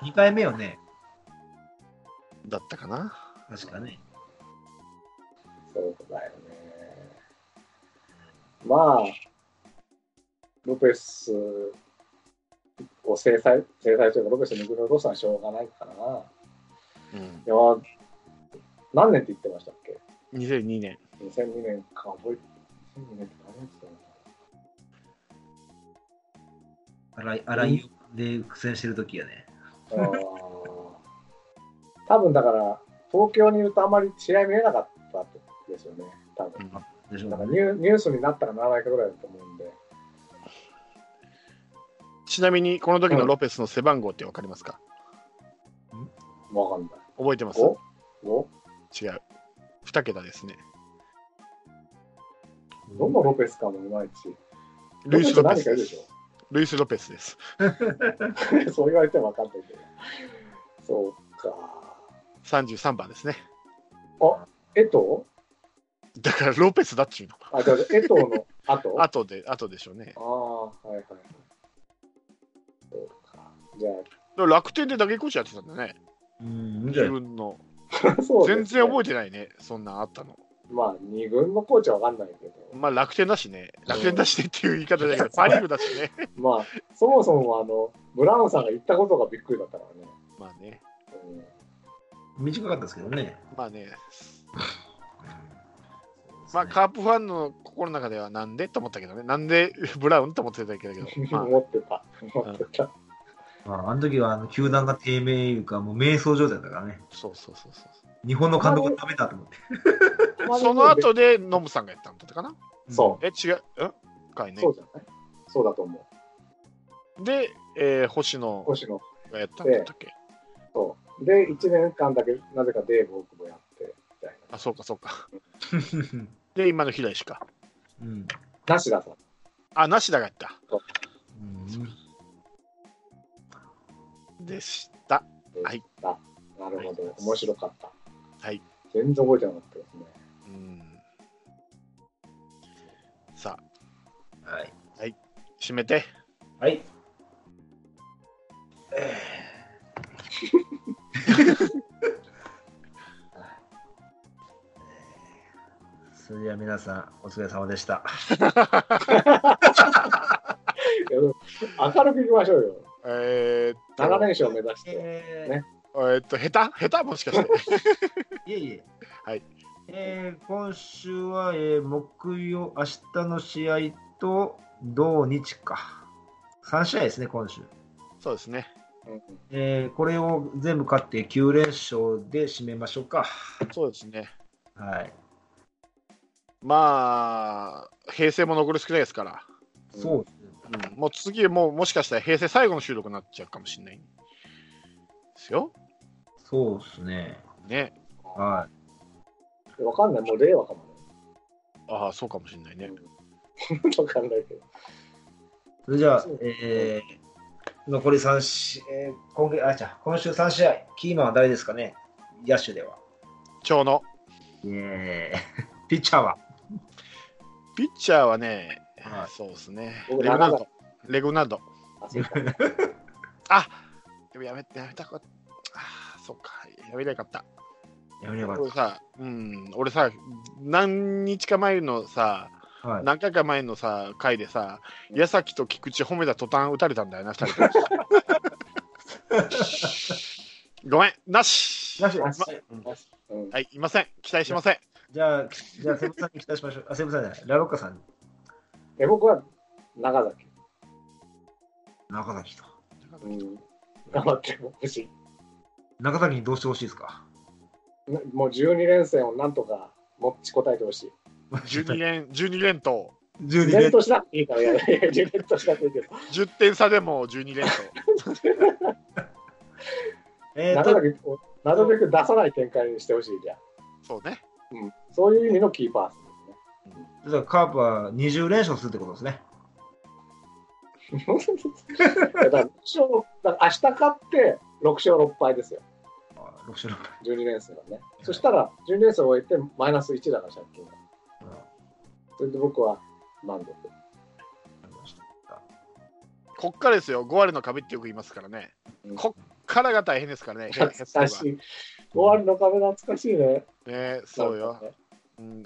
Speaker 3: 2回目よね。
Speaker 1: だったかな。
Speaker 3: 確かね。
Speaker 2: ー、そうだよね。まあ、ロペスを制裁、制裁というか、ロペスにグロロスはしょうがないかな。
Speaker 1: うん、
Speaker 2: いや、何年って言ってましたっけ
Speaker 1: ？2002年。
Speaker 2: 2002年か覚えて、2002年って何年って言って
Speaker 3: 荒い荒いで苦戦してる時やね。
Speaker 2: 多分だから、東京にいるとあまり試合見れなかったですよね、多分。
Speaker 3: でしょ
Speaker 2: だから
Speaker 3: うね。
Speaker 2: ニューニュースになったかならないかぐらいだと思うんで、
Speaker 1: ちなみに、この時のロペスの背番号って分かりますか？
Speaker 2: わかんない。
Speaker 1: 覚えてます
Speaker 2: ？5? 5?
Speaker 1: 違う。2桁ですね。
Speaker 2: どのロペスかもいまいち。
Speaker 1: ルイス・ロペ
Speaker 2: 何
Speaker 1: スです。
Speaker 2: かいるでし
Speaker 1: ルイス・ロペスです。
Speaker 2: ょ (laughs) そう言われてもわかんないけど。そうか。
Speaker 1: 33番ですね。
Speaker 2: えと
Speaker 1: だからロペスだっちゅうの。
Speaker 2: あ、じゃあ、えとの後？あ (laughs)
Speaker 1: 後で、後でしょうね。
Speaker 2: あー、はいはい。そうか。じゃ
Speaker 1: でも楽天で打撃コーチやってたんだね。
Speaker 3: うん、じゃ
Speaker 1: 自分の。
Speaker 2: あ、そうね
Speaker 1: 全然覚えてないね。そんなんあったの。
Speaker 2: まあ、二軍のコーチはわかんないけど、
Speaker 1: まあ楽天だしね。楽天だしねっていう言い方だけど、(laughs) パ・リーグだしね。
Speaker 2: まあ、そもそもあの、ブラウンさんが言ったことがびっくりだったからね。
Speaker 1: まあね。
Speaker 2: うん
Speaker 3: 短かったですけどね。
Speaker 1: まあね。まあカープファンの心の中ではなんでと思ったけどね。なんでブラウンと思ってたけど。ま (laughs) あ
Speaker 2: 思ってた。思ってた。
Speaker 3: まあ、あの時はあの球団が低迷いうか、もう迷走状態だからね。
Speaker 1: そうそうそうそう。
Speaker 3: 日本の監督がダメだと思って。(laughs)
Speaker 1: その後でノムさんがやったんだったかな？
Speaker 2: そ
Speaker 1: え、違う？うん？かいね
Speaker 2: そう。じゃない？そうだと思う。
Speaker 1: で、えー星野
Speaker 2: 星野。
Speaker 1: がやったんだったっけ？
Speaker 2: そう。で、1年間だけ、なぜかデーブ大久保やって、みたいな。
Speaker 1: あ、そうかそうか。(laughs) で、今の平石か。
Speaker 3: うん。
Speaker 2: 梨田さん。
Speaker 1: あ、梨田がやった。
Speaker 3: うん
Speaker 1: でした。
Speaker 2: で
Speaker 1: はい。
Speaker 2: なるほど。面白かった。
Speaker 1: はい。
Speaker 2: 全然覚えてなかったですね。
Speaker 1: うん。さあ、
Speaker 3: はい。
Speaker 1: 締めて。
Speaker 3: はい。(laughs) それでは皆さん、お疲れ様でした。(laughs) (laughs)
Speaker 2: 明るくいきましょうよ。
Speaker 1: えーっと、
Speaker 2: 7連勝目指して。
Speaker 3: え
Speaker 2: ね
Speaker 1: えーっと、下手？下手？もしかして。(laughs)
Speaker 3: いえいえ。
Speaker 1: はい。
Speaker 3: えー今週は、えー木曜、明日の試合と土日か。3試合ですね、今週。
Speaker 1: そうですね。
Speaker 2: うん
Speaker 3: えーこれを全部勝って9連勝で締めましょうか。
Speaker 1: そうですね。
Speaker 3: はい。
Speaker 1: まあ、平成も残り少ないですから。
Speaker 3: そうですね。
Speaker 1: うん、もう次、もうもしかしたら平成最後の収録になっちゃうかもしれないですよ。
Speaker 3: そうですね。
Speaker 1: ね。
Speaker 3: は
Speaker 2: わかんない。もう令和かもね。
Speaker 1: ああ、そうかもしれないね。(laughs)
Speaker 2: わかんないけど。
Speaker 3: い。それじゃあえー残り3試えー今月あじゃあ今週3試合、キーマンは誰ですかね？野手では。
Speaker 1: 長野。
Speaker 3: イエーイ (laughs) ピッチャーは？
Speaker 1: ピッチャーはね、
Speaker 3: はい
Speaker 1: そうですね。
Speaker 2: 僕
Speaker 1: レグナルド。レグナルド。
Speaker 2: あ
Speaker 1: でもやめて、やめたかった。あーそうか。やめなかった。
Speaker 3: やめればよ
Speaker 1: 俺さ、うん、俺さ、何日か前のさ、
Speaker 3: かったはい。
Speaker 1: 何回か前のさ、回でさ、矢崎と菊池褒めた途端打たれたんだよな、二人。(laughs) ごめん、なし
Speaker 3: なし
Speaker 2: なし
Speaker 3: うん
Speaker 2: うん
Speaker 1: はい、いません。期待しません。
Speaker 3: じゃあ、じゃあ、セブさんに期待しましょう。あ、セブさんじゃない。ラロッカさんに。
Speaker 2: え僕は長崎。
Speaker 3: 中崎と。
Speaker 2: うん、頑張ってほしい。
Speaker 3: 中崎にどうしてほしいですか？
Speaker 2: なもう12連戦をなんとか持ちこたえてほしい。
Speaker 1: 12連、12連投。
Speaker 3: 12
Speaker 2: 連
Speaker 3: 連
Speaker 2: 投しなくていいからやる。連投しなくていいけど。
Speaker 1: 10点差でも12連投。(laughs)
Speaker 3: えーと、
Speaker 2: 長崎をなるべく出さない展開にしてほしいじゃん。
Speaker 1: そうね。
Speaker 2: うん。そういう意味のキーパーソンですね。
Speaker 3: だからカープは20連勝するってことですね。(laughs)
Speaker 2: だから勝だから明日勝って6勝6敗ですよ、
Speaker 3: あ6勝6敗。
Speaker 2: 12連戦はね。そしたら、12連戦を終えてマイナス1だから、借金が。それで僕は満足。
Speaker 1: こっからですよ、5割の壁ってよく言いますからね。
Speaker 2: うん
Speaker 1: こっからが大変ですからね、ヘ
Speaker 2: 懐かしい。5割の壁懐かしいね。
Speaker 1: ねそうよ
Speaker 2: ね
Speaker 1: うん、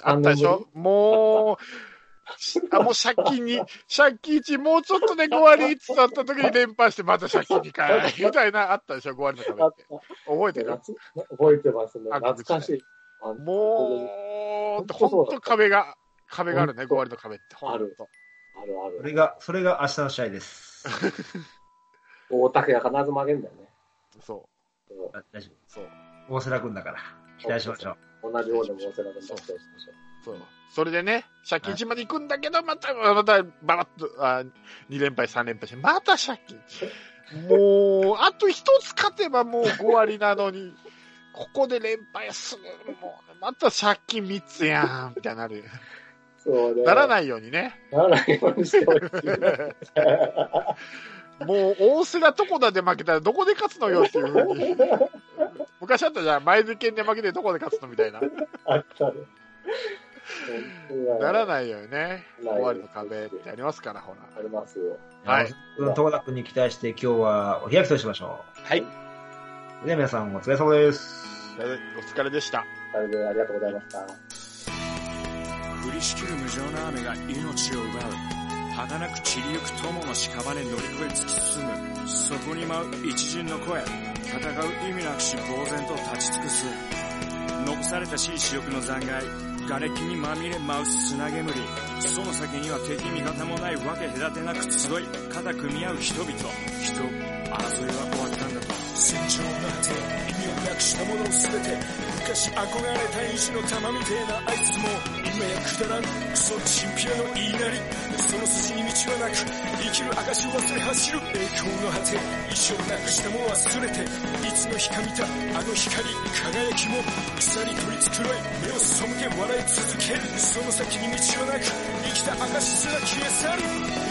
Speaker 1: あったでしょ？もう、あもう借金に、借金1、もうちょっとで5割1だった時に (laughs) 連敗して、また借金2回みたいな、あったでしょ、5割の壁
Speaker 2: あっ
Speaker 1: って。覚えてる？
Speaker 2: 夏覚えてますね。
Speaker 1: あ
Speaker 2: 懐かしい。あ
Speaker 1: もう、
Speaker 2: 本当
Speaker 1: 壁が、壁があるね、5
Speaker 2: 本当
Speaker 1: 割の壁って。
Speaker 2: あるあるある。
Speaker 3: それが、それが明日の試合です。(laughs)
Speaker 2: 大竹が必ず負けんだよね。
Speaker 1: そ
Speaker 2: そう
Speaker 3: あ大丈
Speaker 1: う、そう、
Speaker 3: 夫。大瀬良君だから。期待しましょう。
Speaker 2: 同じ方でも大瀬良君としてほしいでしょ。
Speaker 1: そう。それでね、借金1まで行くんだけど、また、また、ばらっと、あ2連敗、3連敗して、また借金。(laughs) もう、あと一つ勝てばもう5割なのに、ここで連敗する。もう、また借金3つやん、みたいになる。
Speaker 2: そうね。
Speaker 1: ならないようにね。
Speaker 2: ならないようにしてほしいね。(laughs)
Speaker 1: もう、大瀬良どこだで負けたらどこで勝つのよっていうふうに。昔あったじゃん、前付けで負けてどこで勝つのみたいな。
Speaker 2: あったね。
Speaker 1: ならないよね。
Speaker 2: ない
Speaker 1: 5割の壁ってありますから、ほら。
Speaker 2: ありますよ。
Speaker 1: はい。
Speaker 3: 東田君に期待して今日はお開きとしましょ
Speaker 1: はい。
Speaker 3: う。では皆さんお疲れ様です。
Speaker 1: お疲れでした。
Speaker 2: ありがとうございました。
Speaker 4: 降りしきる無情な雨が命を奪う儚く散りゆく友の屍乗り越え突き進むそこに舞う一陣の声戦う意味なくし呆然と立ち尽くす。残されたしい死力の残骸瓦礫にまみれ舞う砂煙その先には敵味方もないわけ隔てなく集い肩組み合う人々。人争いは終わったんだと。戦場の果て意味をなくしたものを全て昔憧れた意地の玉みてえなあいつもやくだらんクソチンピアの言いなりその筋に道はなく生きる証を忘れ走る。栄光の果て一生なくしたも忘れていつの日か見たあの光輝きも草に取り繕い目を背け笑い続ける。その先に道はなく生きた証すら消え去る。